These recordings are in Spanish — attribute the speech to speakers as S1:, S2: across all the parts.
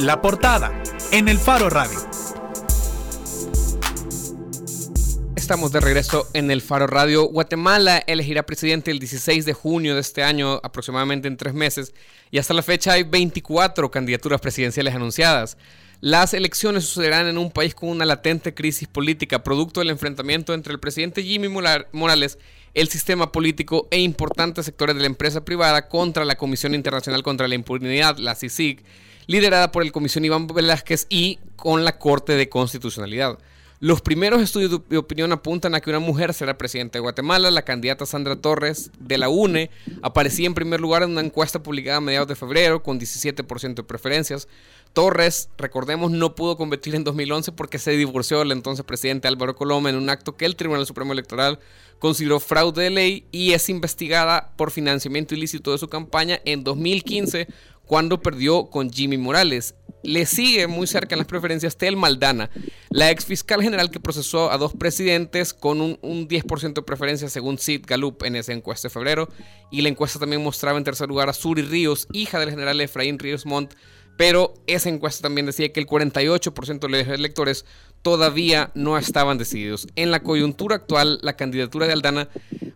S1: La portada en el Faro Radio.
S2: Estamos de regreso en el Faro Radio. Guatemala elegirá presidente el 16 de junio de este año, aproximadamente en tres meses, y hasta la fecha hay 24 candidaturas presidenciales anunciadas. Las elecciones sucederán en un país con una latente crisis política, producto del enfrentamiento entre el presidente Jimmy Morales, el sistema político e importantes sectores de la empresa privada contra la Comisión Internacional contra la Impunidad, la CICIG, liderada por el Comisión Iván Velázquez y con la Corte de Constitucionalidad. Los primeros estudios de opinión apuntan a que una mujer será presidenta de Guatemala. La candidata Sandra Torres de la UNE aparecía en primer lugar en una encuesta publicada a mediados de febrero con 17% de preferencias. Torres, recordemos, no pudo competir en 2011 porque se divorció del entonces presidente Álvaro Coloma en un acto que el Tribunal Supremo Electoral consideró fraude de ley y es investigada por financiamiento ilícito de su campaña en 2015 cuando perdió con Jimmy Morales. Le sigue muy cerca en las preferencias Tel Maldana, la ex fiscal general que procesó a dos presidentes con un, 10% de preferencia según Sid Galup en esa encuesta de febrero. Y la encuesta también mostraba en tercer lugar a Suri Ríos, hija del general Efraín Ríos Montt, pero esa encuesta también decía que el 48% de los electores todavía no estaban decididos. En la coyuntura actual, la candidatura de Aldana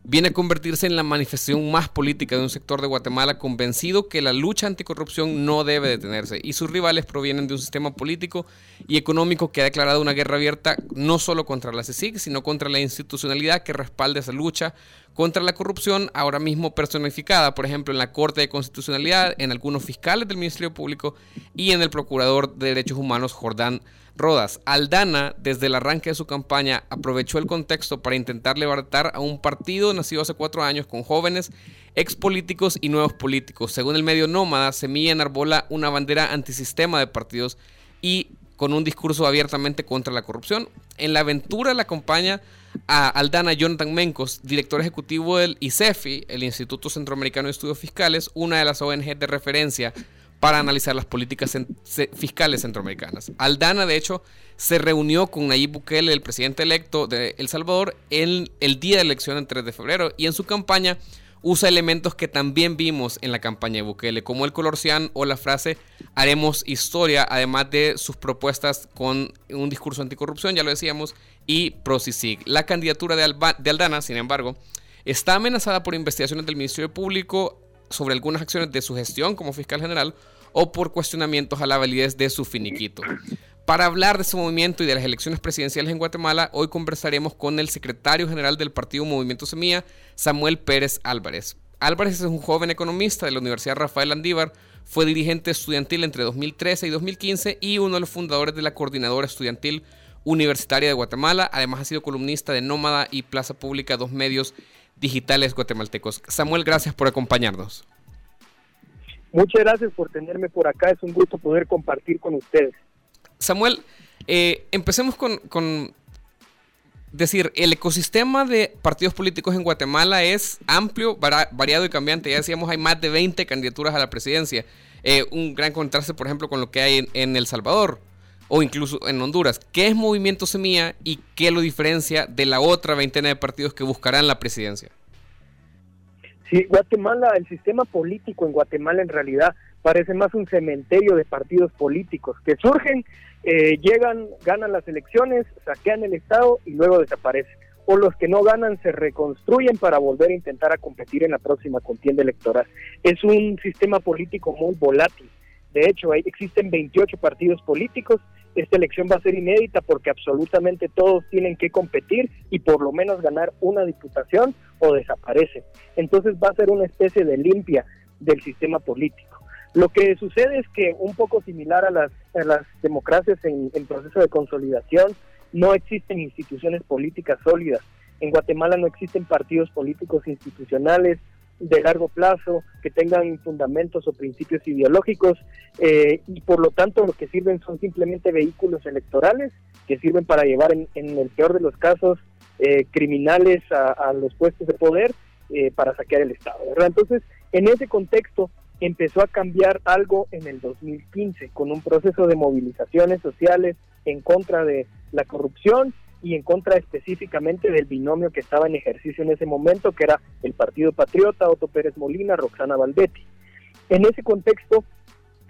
S2: viene a convertirse en la manifestación más política de un sector de Guatemala convencido que la lucha anticorrupción no debe detenerse y sus rivales provienen de un sistema político y económico que ha declarado una guerra abierta no solo contra la CICIG, sino contra la institucionalidad que respalda esa lucha contra la corrupción, ahora mismo personificada, por ejemplo, en la Corte de Constitucionalidad, en algunos fiscales del Ministerio Público y en el Procurador de Derechos Humanos, Jordán Rodas. Aldana, desde el arranque de su campaña, aprovechó el contexto para intentar levantar a un partido nacido hace cuatro años con jóvenes, expolíticos y nuevos políticos. Según el medio Nómada, Semilla enarbola una bandera antisistema de partidos y con un discurso abiertamente contra la corrupción. En la aventura la acompaña a Aldana Jonathan Mencos, director ejecutivo del ICEFI, el Instituto Centroamericano de Estudios Fiscales, una de las ONG de referencia para analizar las políticas fiscales centroamericanas. Aldana, de hecho, se reunió con Nayib Bukele, el presidente electo de El Salvador, en el día de elección, el 3 de febrero, y en su campaña usa elementos que también vimos en la campaña de Bukele, como el color cian o la frase haremos historia, además de sus propuestas con un discurso anticorrupción, ya lo decíamos, y ProCICIG. La candidatura de, de Aldana, sin embargo, está amenazada por investigaciones del Ministerio Público sobre algunas acciones de su gestión como fiscal general o por cuestionamientos a la validez de su finiquito. Para hablar de su movimiento y de las elecciones presidenciales en Guatemala, hoy conversaremos con el secretario general del partido Movimiento Semilla, Samuel Pérez Álvarez. Álvarez es un joven economista de la Universidad Rafael Andívar, fue dirigente estudiantil entre 2013 y 2015 y uno de los fundadores de la Coordinadora Estudiantil Universitaria de Guatemala. Además ha sido columnista de Nómada y Plaza Pública, dos medios digitales guatemaltecos. Samuel, gracias por acompañarnos.
S3: Muchas gracias por tenerme por acá. Es un gusto poder compartir con ustedes.
S2: Samuel, eh, empecemos con, decir, el ecosistema de partidos políticos en Guatemala es amplio, variado y cambiante. Ya decíamos, hay más de 20 candidaturas a la presidencia. Eh, un gran contraste, por ejemplo, con lo que hay en, El Salvador o incluso en Honduras. ¿Qué es Movimiento Semilla y qué lo diferencia de la otra veintena de partidos que buscarán la presidencia?
S3: Sí, Guatemala, el sistema político en Guatemala en realidad parece más un cementerio de partidos políticos que surgen, eh, llegan, ganan las elecciones, saquean el Estado y luego desaparecen. O los que no ganan se reconstruyen para volver a intentar a competir en la próxima contienda electoral. Es un sistema político muy volátil. De hecho, existen 28 partidos políticos. Esta elección va a ser inédita porque absolutamente todos tienen que competir y por lo menos ganar una diputación o desaparecen. Entonces va a ser una especie de limpia del sistema político. Lo que sucede es que un poco similar a las, democracias en, proceso de consolidación, no existen instituciones políticas sólidas. En Guatemala no existen partidos políticos institucionales de largo plazo que tengan fundamentos o principios ideológicos eh, y por lo tanto lo que sirven son simplemente vehículos electorales que sirven para llevar en, el peor de los casos eh, criminales a, los puestos de poder eh, para saquear el Estado. Entonces, en ese contexto, empezó a cambiar algo en el 2015 con un proceso de movilizaciones sociales en contra de la corrupción y en contra específicamente del binomio que estaba en ejercicio en ese momento, que era el Partido Patriota, Otto Pérez Molina, Roxana Valdetti. En ese contexto,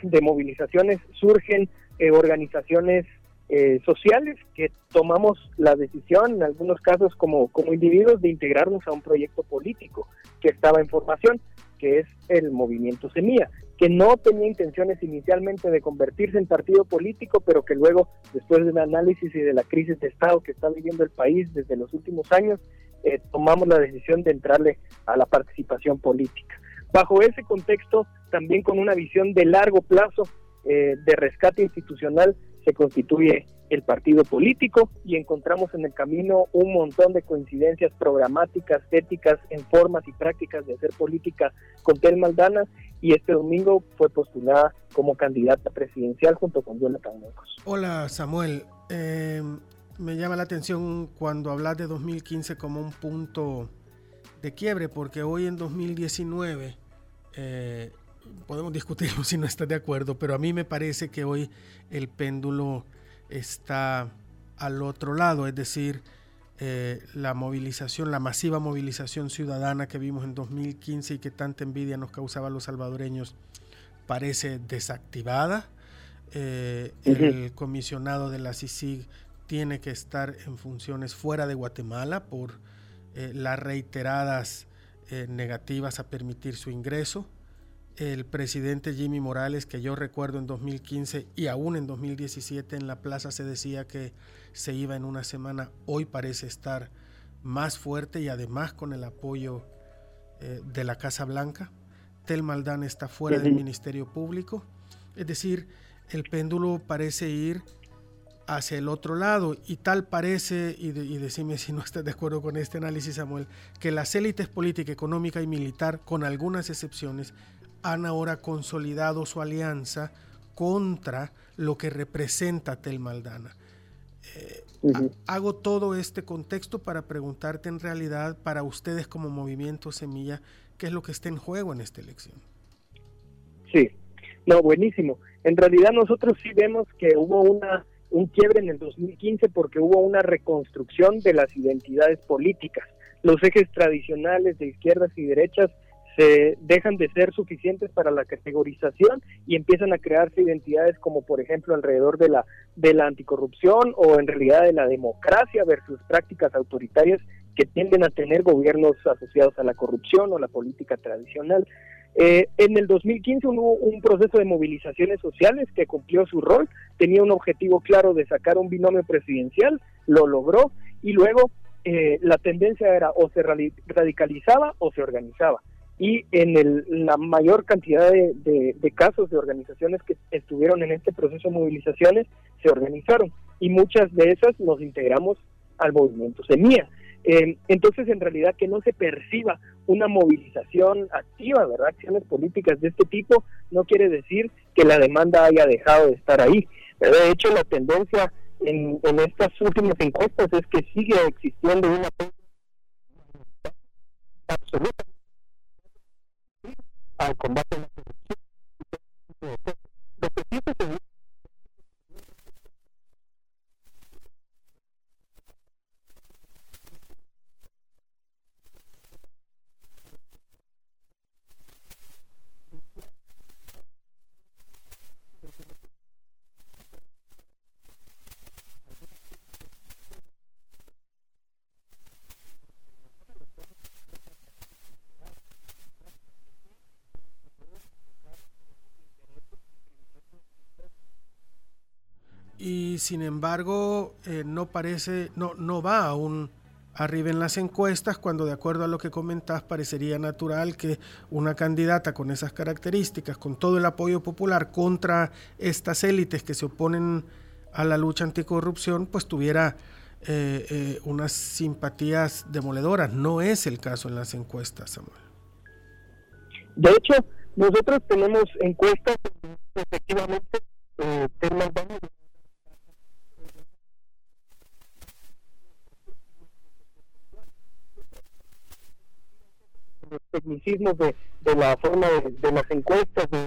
S3: de movilizaciones surgen eh, organizaciones eh, sociales que tomamos la decisión, en algunos casos como, como individuos, de integrarnos a un proyecto político que estaba en formación, que es el movimiento Semilla, que no tenía intenciones inicialmente de convertirse en partido político, pero que luego, después del análisis y de la crisis de Estado que está viviendo el país desde los últimos años, eh, tomamos la decisión de entrarle a la participación política. Bajo ese contexto, también con una visión de largo plazo eh, de rescate institucional, se constituye el partido político y encontramos en el camino un montón de coincidencias programáticas, éticas, en formas y prácticas de hacer política con Tel Maldana y este domingo fue postulada como candidata presidencial junto con Jonathan Mocos.
S4: Hola Samuel, eh, me llama la atención cuando hablas de 2015 como un punto de quiebre porque hoy en 2019 eh, podemos discutirlo si no estás de acuerdo, pero a mí me parece que hoy el péndulo está al otro lado, es decir, eh, la movilización, la masiva movilización ciudadana que vimos en 2015 y que tanta envidia nos causaba a los salvadoreños parece desactivada. Eh, el comisionado de la CICIG tiene que estar en funciones fuera de Guatemala por eh, las reiteradas negativas a permitir su ingreso el presidente Jimmy Morales, que yo recuerdo en 2015 y aún en 2017 en la plaza se decía que se iba en una semana, hoy parece estar más fuerte y además con el apoyo eh, de la Casa Blanca. Tel Maldán está fuera del Ministerio Público. Es decir, el péndulo parece ir hacia el otro lado y tal parece, y, y decime si no estás de acuerdo con este análisis Samuel, que las élites política, económica y militar, con algunas excepciones, han ahora consolidado su alianza contra lo que representa Tel Maldana. Eh, hago todo este contexto para preguntarte en realidad, para ustedes como movimiento Semilla, ¿qué es lo que está en juego en esta elección?
S3: Sí, no, buenísimo. En realidad nosotros sí vemos que hubo una un quiebre en el 2015 porque hubo una reconstrucción de las identidades políticas. Los ejes tradicionales de izquierdas y derechas se dejan de ser suficientes para la categorización y empiezan a crearse identidades como por ejemplo alrededor de la de la anticorrupción o en realidad de la democracia versus prácticas autoritarias que tienden a tener gobiernos asociados a la corrupción o la política tradicional. Eh, en el 2015 hubo un proceso de movilizaciones sociales que cumplió su rol, tenía un objetivo claro de sacar un binomio presidencial, lo logró y luego eh, la tendencia era o se radicalizaba o se organizaba y en el, la mayor cantidad de, de, casos de organizaciones que estuvieron en este proceso de movilizaciones se organizaron y muchas de esas nos integramos al movimiento Semilla. Eh, entonces, en realidad, que no se perciba una movilización activa, ¿verdad? Acciones políticas de este tipo no quiere decir que la demanda haya dejado de estar ahí. De hecho, la tendencia en, en estas últimas encuestas es que sigue existiendo una absoluta al combate a la corrupción. Lo que sí sucedió
S4: y sin embargo eh, no parece, no, no va aún arriba en las encuestas cuando de acuerdo a lo que comentás parecería natural que una candidata con esas características, con todo el apoyo popular contra estas élites que se oponen a la lucha anticorrupción, pues tuviera eh, eh, unas simpatías demoledoras. No es el caso en las encuestas, Samuel.
S3: De hecho, nosotros tenemos encuestas efectivamente eh, los tecnicismos de, de la forma de, de las encuestas, de,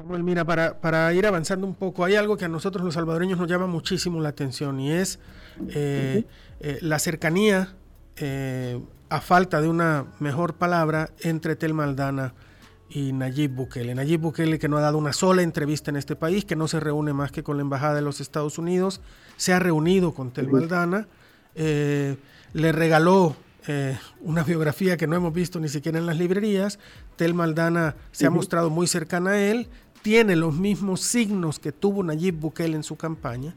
S4: Samuel, mira, para, para, ir avanzando un poco, hay algo que a nosotros los salvadoreños nos llama muchísimo la atención y es eh, eh, la cercanía, eh, a falta de una mejor palabra, entre Telma Aldana y Nayib Bukele. Nayib Bukele que no ha dado una sola entrevista en este país, que no se reúne más que con la Embajada de los Estados Unidos, se ha reunido con Telma Aldana, le regaló una biografía que no hemos visto ni siquiera en las librerías. Telma Aldana se ha mostrado muy cercana a él, tiene los mismos signos que tuvo Nayib Bukele en su campaña,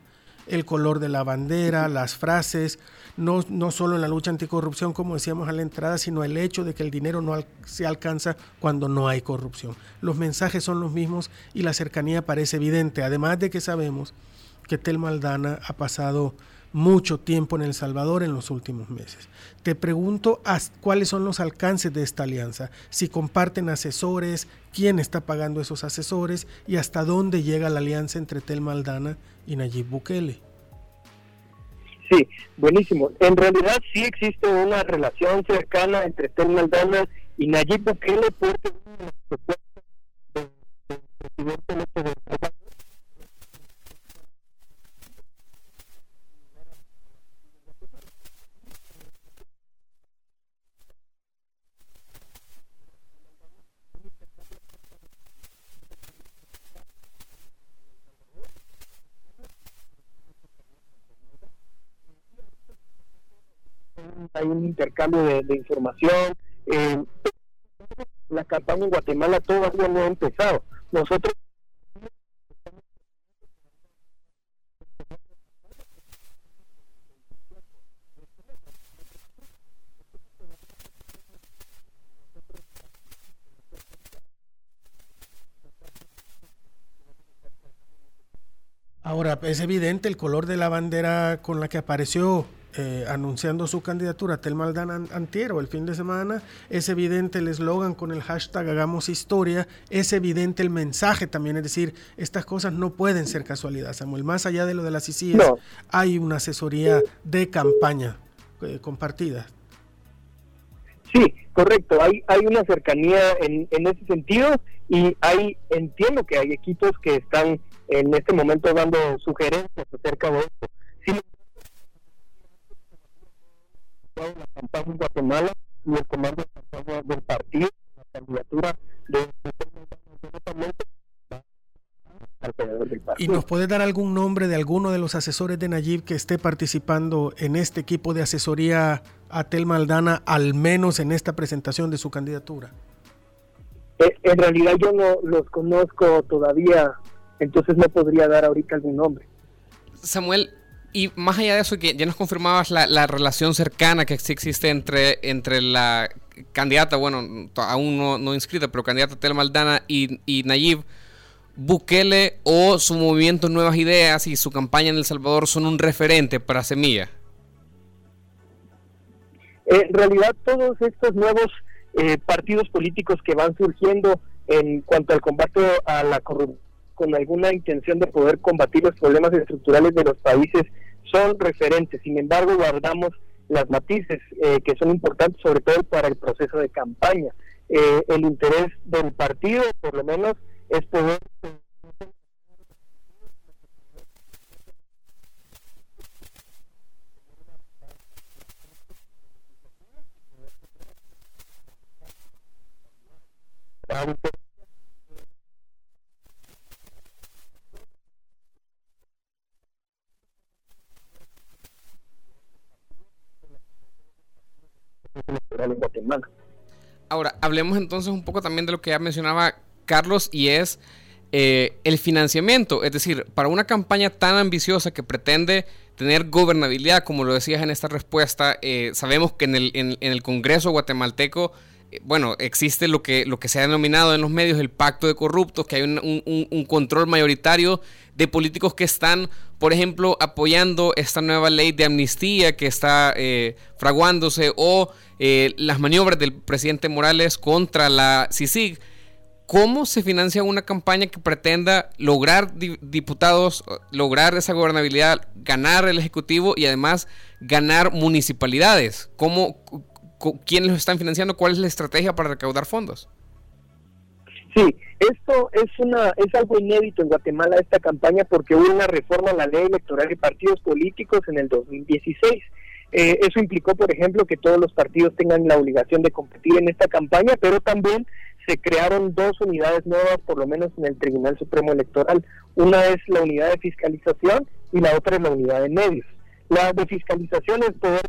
S4: el color de la bandera, las frases, no, no solo en la lucha anticorrupción, como decíamos a la entrada, sino el hecho de que el dinero no se alcanza cuando no hay corrupción. Los mensajes son los mismos y la cercanía parece evidente, además de que sabemos que Telma Aldana ha pasado mucho tiempo en El Salvador en los últimos meses. Te pregunto cuáles son los alcances de esta alianza, si comparten asesores, quién está pagando esos asesores y hasta dónde llega la alianza entre Telma Aldana y Nayib Bukele.
S3: Sí, buenísimo. En realidad sí existe una relación cercana entre Telma Aldana y Nayib Bukele porque hay un intercambio de, información. Eh, la campaña en Guatemala todavía no ha empezado. Nosotros
S4: Ahora, es evidente el color de la bandera con la que apareció eh, anunciando su candidatura Telma Aldana Antiero el fin de semana. Es evidente el eslogan con el hashtag Hagamos Historia. Es evidente el mensaje también. Es decir, estas cosas no pueden ser casualidad, Samuel. Más allá de lo de las ICIES, hay una asesoría de campaña eh, compartida.
S3: Sí, correcto. Hay, hay una cercanía en, en ese sentido y hay entiendo que hay equipos que están en este momento dando sugerencias acerca de esto la campaña en Guatemala y el comando de campaña del partido, la candidatura de
S4: ¿Y nos puede dar algún nombre de alguno de los asesores de Nayib que esté participando en este equipo de asesoría a Telma Aldana, al menos en esta presentación de su candidatura?
S3: Eh, en realidad yo no los conozco todavía, entonces no podría dar ahorita algún nombre.
S2: Samuel, y más allá de eso, que ya nos confirmabas la, relación cercana que existe entre, entre la candidata, bueno, aún no, inscrita, pero candidata Tel Maldana y, y Nayib, Bukele o su movimiento Nuevas Ideas y su campaña en El Salvador son un referente para Semilla.
S3: En realidad, todos estos nuevos eh, partidos políticos que van surgiendo en cuanto al combate a la corrupción con alguna intención de poder combatir los problemas estructurales de los países son referentes. Sin embargo, guardamos las matices eh, que son importantes, sobre todo para el proceso de campaña. Eh, el interés del partido, por lo menos, es poder
S2: Ahora, hablemos entonces un poco también de lo que ya mencionaba Carlos y es eh, el financiamiento. Es decir, para una campaña tan ambiciosa que pretende tener gobernabilidad, como lo decías en esta respuesta, eh, sabemos que en el, en, Congreso guatemalteco bueno, existe lo que, lo que se ha denominado en los medios el pacto de corruptos, que hay un, control mayoritario de políticos que están, por ejemplo, apoyando esta nueva ley de amnistía que está fraguándose o eh, las maniobras del presidente Morales contra la CICIG. ¿Cómo se financia una campaña que pretenda lograr diputados, lograr esa gobernabilidad, ganar el Ejecutivo y además ganar municipalidades? ¿Cómo, ¿Quiénes los están financiando? ¿Cuál es la estrategia para recaudar fondos?
S3: Sí, esto es una es algo inédito en Guatemala esta campaña porque hubo una reforma a la ley electoral de partidos políticos en el 2016. Eh, eso implicó, por ejemplo, que todos los partidos tengan la obligación de competir en esta campaña, pero también se crearon dos unidades nuevas, por lo menos en el Tribunal Supremo Electoral. Una es la unidad de fiscalización y la otra es la unidad de medios. La de fiscalización es poder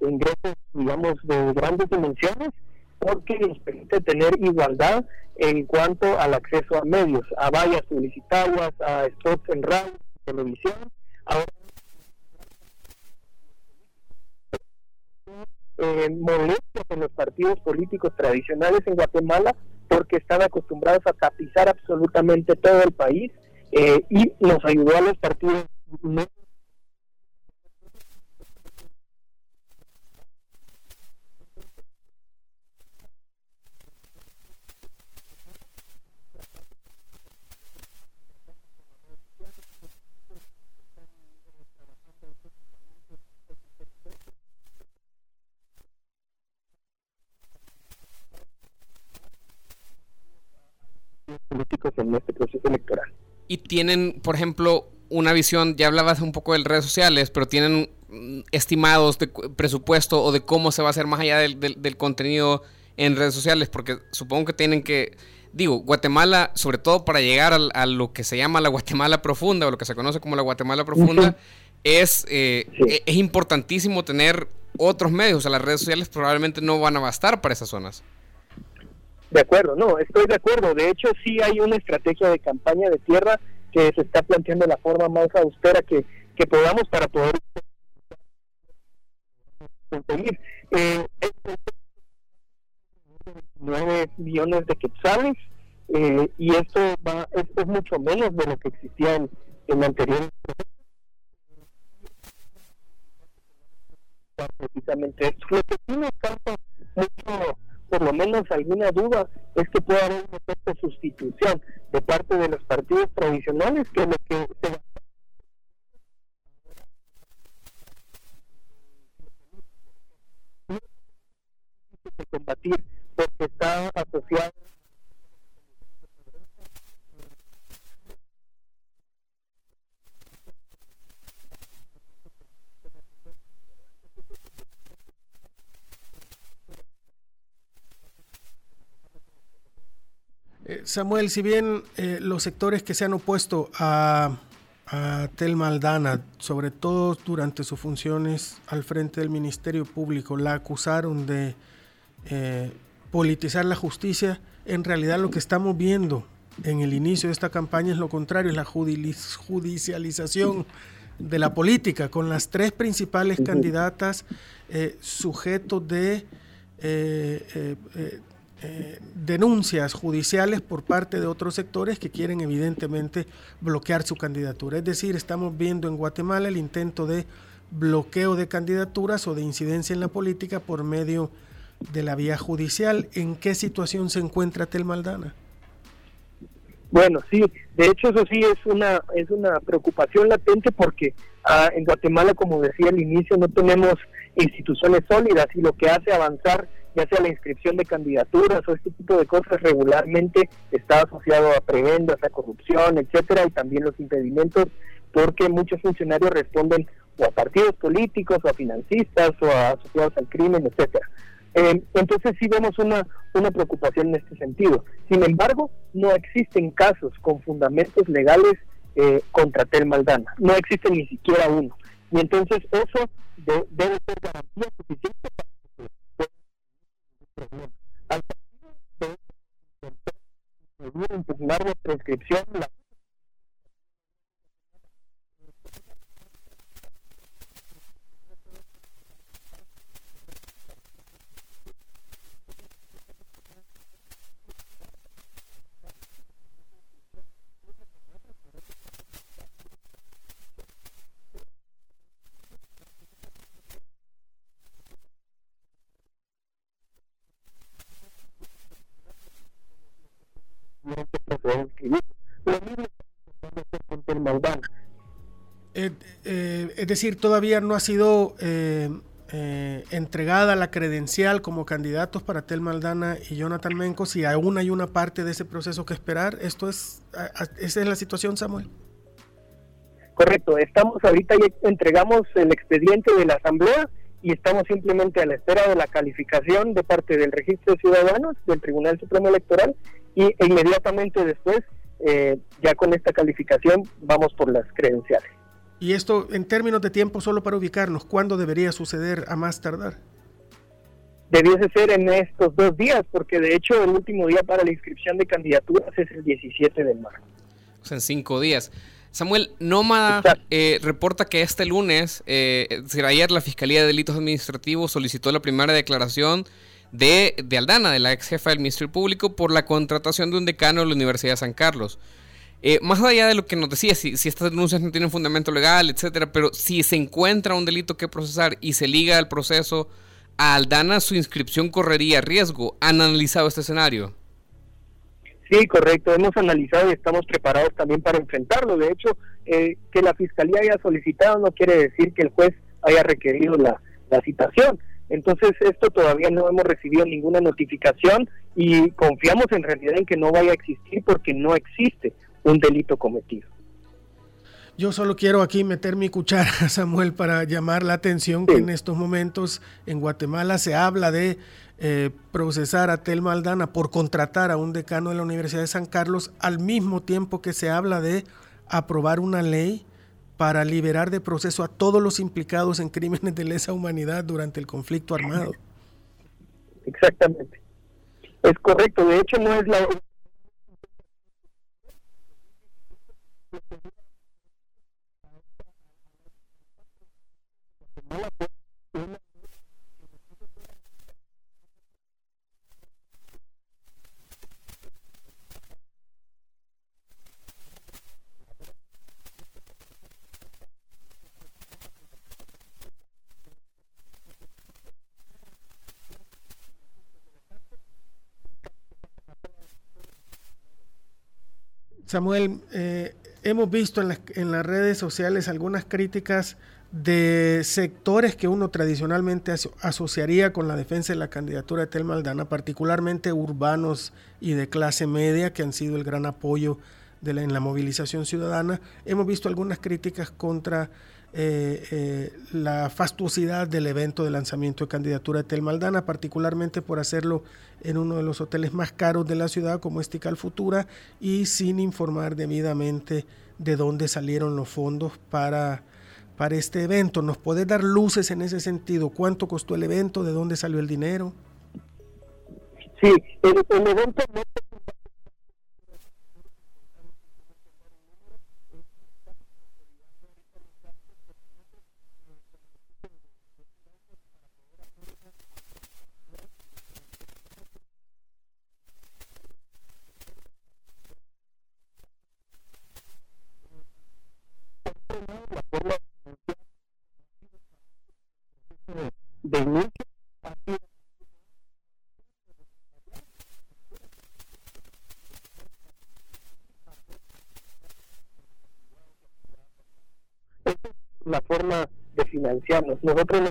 S3: ingresos, digamos, de grandes dimensiones, porque nos permite tener igualdad en cuanto al acceso a medios, a vallas publicitarias, a spots en radio, televisión. Ahora, eh, molestias en los partidos políticos tradicionales en Guatemala porque están acostumbrados a tapizar absolutamente todo el país eh, y nos ayudó a los partidos políticos en este proceso electoral.
S2: Y tienen, por ejemplo, una visión, ya hablabas un poco de redes sociales, pero tienen mm, estimados de presupuesto o de cómo se va a hacer más allá del, del, contenido en redes sociales, porque supongo que tienen que, digo, Guatemala, sobre todo para llegar a, lo que se llama la Guatemala profunda, o lo que se conoce como la Guatemala profunda, es, eh, e, es importantísimo tener otros medios, o sea, las redes sociales probablemente no van a bastar para esas zonas.
S3: De acuerdo, no, estoy de acuerdo. De hecho, sí hay una estrategia de campaña de tierra que se está planteando de la forma más austera que, que podamos para poder conseguir. Eh, 9 millones de quetzales eh, y esto va esto es mucho menos de lo que existía en, en anterior precisamente esto. Lo mucho por lo menos alguna duda es que puede haber un efecto sustitución de parte de los partidos tradicionales que lo que se combatir porque está asociado
S4: Samuel, si bien eh, los sectores que se han opuesto a, Tel Maldana, sobre todo durante sus funciones al frente del Ministerio Público, la acusaron de eh, politizar la justicia, en realidad lo que estamos viendo en el inicio de esta campaña es lo contrario, es la judicialización de la política, con las tres principales candidatas sujetos de eh, denuncias judiciales por parte de otros sectores que quieren evidentemente bloquear su candidatura. Es decir, estamos viendo en Guatemala el intento de bloqueo de candidaturas o de incidencia en la política por medio de la vía judicial. ¿En qué situación se encuentra Tel Maldana?
S3: Bueno, sí, de hecho eso sí es una es una preocupación latente porque ah, en Guatemala, como decía al inicio, no tenemos instituciones sólidas y lo que hace avanzar ya sea la inscripción de candidaturas o este tipo de cosas regularmente está asociado a prebendas, a corrupción, etcétera, y también los impedimentos, porque muchos funcionarios responden o a partidos políticos, o a financistas, o a asociados al crimen, etcétera. Eh, entonces sí vemos una, una preocupación en este sentido. Sin embargo, no existen casos con fundamentos legales eh, contra Tel Maldana. No existe ni siquiera uno. Y entonces eso debe ser garantía suficiente para al partido de impugnar la prescripción la Eh, eh,
S4: es decir, todavía no ha sido eh, eh entregada la credencial como candidatos para Tel Maldana y Jonathan Menco, si aún hay una parte de ese proceso que esperar. ¿Esto es, ¿Esa es la situación, Samuel?
S3: Correcto, estamos ahorita ya entregamos el expediente de la Asamblea y estamos simplemente a la espera de la calificación de parte del Registro de Ciudadanos, del Tribunal Supremo Electoral y e inmediatamente después, eh, ya con esta calificación, vamos por las credenciales.
S4: Y esto en términos de tiempo, solo para ubicarnos, ¿cuándo debería suceder a más tardar?
S3: Debiese ser en estos dos días, porque de hecho el último día para la inscripción de candidaturas es el 17 de marzo.
S2: O sea, en cinco días. Samuel, Nómada eh, reporta que este lunes, eh, ayer la Fiscalía de Delitos Administrativos solicitó la primera declaración de, de, Aldana, de la ex jefa del Ministerio Público, por la contratación de un decano de la Universidad de San Carlos. Eh, más allá de lo que nos decía, si, estas denuncias no tienen fundamento legal, etcétera, pero si se encuentra un delito que procesar y se liga al proceso a Aldana, su inscripción correría riesgo. ¿Han analizado este escenario?
S3: Sí, correcto. Hemos analizado y estamos preparados también para enfrentarlo. De hecho, eh, que la fiscalía haya solicitado no quiere decir que el juez haya requerido la, citación. Entonces, esto todavía no hemos recibido ninguna notificación y confiamos en realidad en que no vaya a existir porque no existe un delito cometido.
S4: Yo solo quiero aquí meter mi cuchara, Samuel, para llamar la atención que en estos momentos en Guatemala se habla de eh, procesar a Telma Aldana por contratar a un decano de la Universidad de San Carlos, al mismo tiempo que se habla de aprobar una ley para liberar de proceso a todos los implicados en crímenes de lesa humanidad durante el conflicto armado.
S3: Exactamente. Es correcto. De hecho, no es la
S4: Samuel, eh, hemos visto en las, en las, redes sociales algunas críticas de sectores que uno tradicionalmente asociaría con la defensa de la candidatura de Tel Maldana, particularmente urbanos y de clase media, que han sido el gran apoyo de en la movilización ciudadana. Hemos visto algunas críticas contra eh, eh, la fastuosidad del evento de lanzamiento de candidatura de Tel Maldana, particularmente por hacerlo en uno de los hoteles más caros de la ciudad como Estical Futura y sin informar debidamente de dónde salieron los fondos para, para este evento. ¿Nos puede dar luces en ese sentido? ¿Cuánto costó el evento? ¿De dónde salió el dinero?
S3: Sí, el, el evento la forma de financiarnos. Nosotros no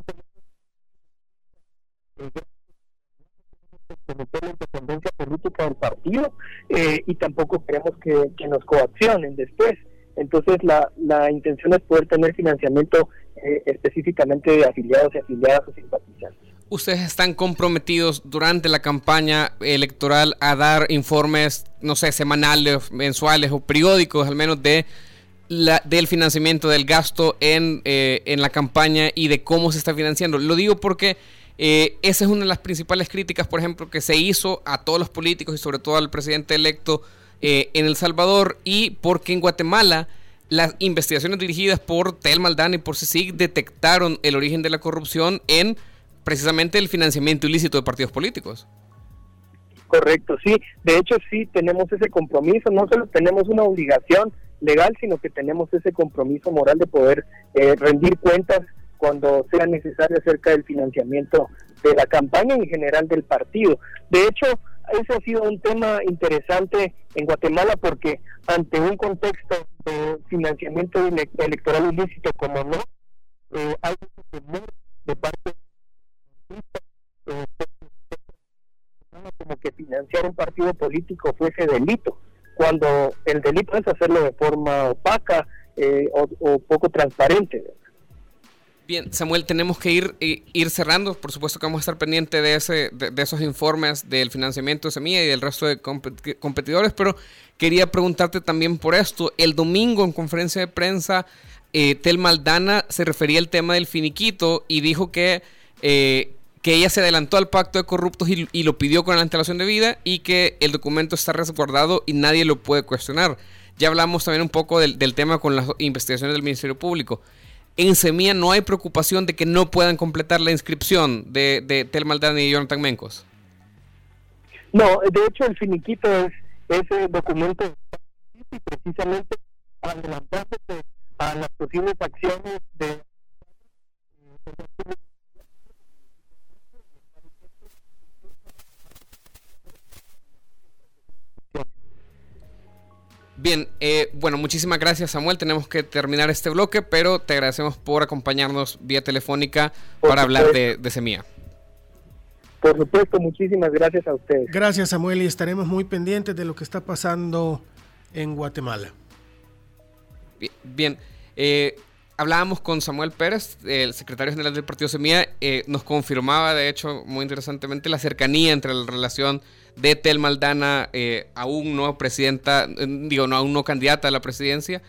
S3: tenemos la independencia política del partido eh, y tampoco queremos que, nos coaccionen después. Entonces la, la intención es poder tener financiamiento eh, específicamente de afiliados y afiliadas o simpatizantes.
S2: ¿Ustedes están comprometidos durante la campaña electoral a dar informes, no sé, semanales, mensuales o periódicos al menos de la, del financiamiento del gasto en, eh, en, la campaña y de cómo se está financiando. Lo digo porque eh, esa es una de las principales críticas, por ejemplo, que se hizo a todos los políticos y sobre todo al presidente electo eh, en El Salvador y porque en Guatemala las investigaciones dirigidas por Tel Maldana y por CICIG detectaron el origen de la corrupción en precisamente el financiamiento ilícito de partidos políticos.
S3: Correcto, sí. De hecho, sí tenemos ese compromiso. No solo tenemos una obligación legal, sino que tenemos ese compromiso moral de poder eh, rendir cuentas cuando sea necesario acerca del financiamiento de la campaña y en general del partido. De hecho, ese ha sido un tema interesante en Guatemala porque ante un contexto de financiamiento electoral ilícito como no, eh, hay un temor de parte de eh, como que financiar un partido político fuese delito, cuando el delito es hacerlo de forma opaca eh, o, poco transparente.
S2: Bien, Samuel, tenemos que ir, ir cerrando. Por supuesto que vamos a estar pendientes de, ese, de, esos informes del financiamiento de Semilla y del resto de competidores, pero quería preguntarte también por esto. El domingo en conferencia de prensa, eh, Tel Maldana se refería al tema del finiquito y dijo que, eh, que ella se adelantó al pacto de corruptos y, lo pidió con la antelación de vida y que el documento está resguardado y nadie lo puede cuestionar. Ya hablamos también un poco del, del tema con las investigaciones del Ministerio Público en Semilla no hay preocupación de que no puedan completar la inscripción de, de Tel Maldani y Jonathan Mencos.
S3: No, de hecho el finiquito es ese documento precisamente adelantándose a las posibles acciones de
S2: Bien, eh, bueno, muchísimas gracias Samuel. Tenemos que terminar este bloque, pero te agradecemos por acompañarnos vía telefónica para hablar de, de Semilla.
S3: Por supuesto, muchísimas gracias a ustedes.
S4: Gracias Samuel y estaremos muy pendientes de lo que está pasando en Guatemala.
S2: Bien, eh, hablábamos con Samuel Pérez, el secretario general del Partido Semilla, eh, nos confirmaba, de hecho, muy interesantemente, la cercanía entre la relación de Tel Maldana, eh, aún no presidenta, eh, digo, no, aún no candidata a la presidencia,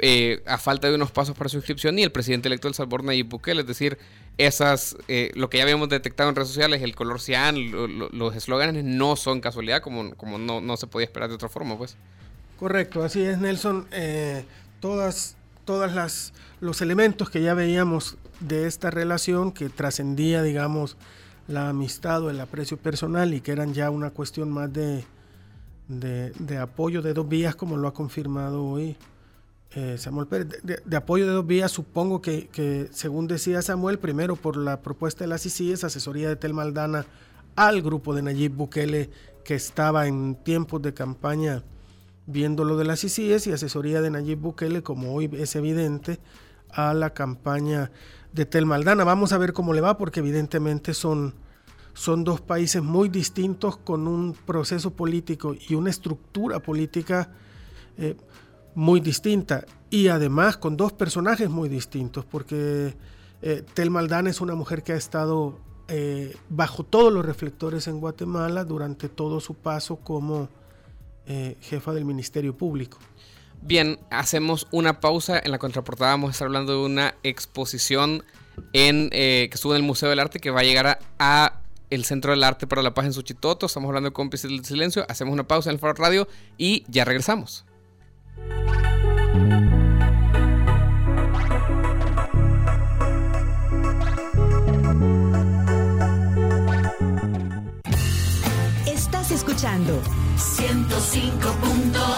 S2: eh, a falta de unos pasos para su inscripción, y el presidente electo del Salvador, Nayib Bukele, es decir, esas, lo que ya habíamos detectado en redes sociales, el color cian, los eslóganes no son casualidad, como, como no, no, se podía esperar de otra forma, pues.
S4: Correcto, así es, Nelson. todas, todas las los elementos que ya veíamos de esta relación que trascendía, digamos, la amistad o el aprecio personal y que eran ya una cuestión más de, de, apoyo de dos vías, como lo ha confirmado hoy eh, Samuel Pérez. De, apoyo de dos vías, supongo que, según decía Samuel, primero por la propuesta de la CICIES, asesoría de Tel Maldana al grupo de Nayib Bukele que estaba en tiempos de campaña viendo lo de las CICIES y asesoría de Nayib Bukele, como hoy es evidente, a la campaña de Tel Maldana. Vamos a ver cómo le va porque evidentemente son, son dos países muy distintos con un proceso político y una estructura política eh, muy distinta y además con dos personajes muy distintos porque eh, Tel Maldana es una mujer que ha estado eh, bajo todos los reflectores en Guatemala durante todo su paso como jefa del Ministerio Público.
S2: Bien, hacemos una pausa. En la contraportada vamos a estar hablando de una exposición en, eh, que estuvo en el Museo del Arte que va a llegar a, el Centro del Arte para la Paz en Suchitoto. Estamos hablando de cómplices del silencio. Hacemos una pausa en el Faro Radio y ya regresamos.
S5: Estás escuchando 105.3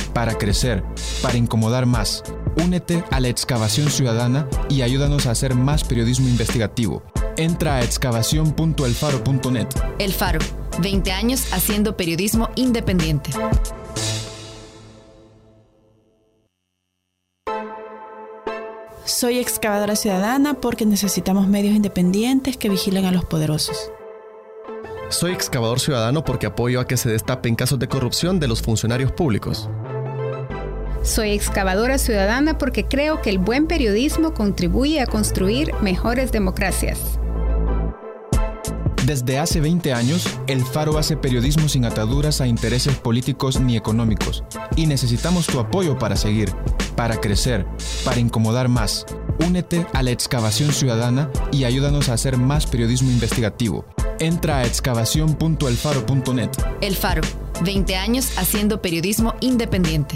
S6: para crecer, para incomodar más. Únete a la excavación ciudadana y ayúdanos a hacer más periodismo investigativo. Entra a excavación.elfaro.net.
S5: El Faro, 20 años haciendo periodismo independiente.
S7: Soy excavadora ciudadana porque necesitamos medios independientes que vigilen a los poderosos.
S8: Soy excavador ciudadano porque apoyo a que se destapen casos de corrupción de los funcionarios públicos.
S9: Soy excavadora ciudadana porque creo que el buen periodismo contribuye a construir mejores democracias.
S6: Desde hace 20 años, El Faro hace periodismo sin ataduras a intereses políticos ni económicos, y necesitamos tu apoyo para seguir, para crecer, para incomodar más. Únete a la excavación ciudadana y ayúdanos a hacer más periodismo investigativo. Entra a excavación.elfaro.net.
S5: El Faro, 20 años haciendo periodismo independiente.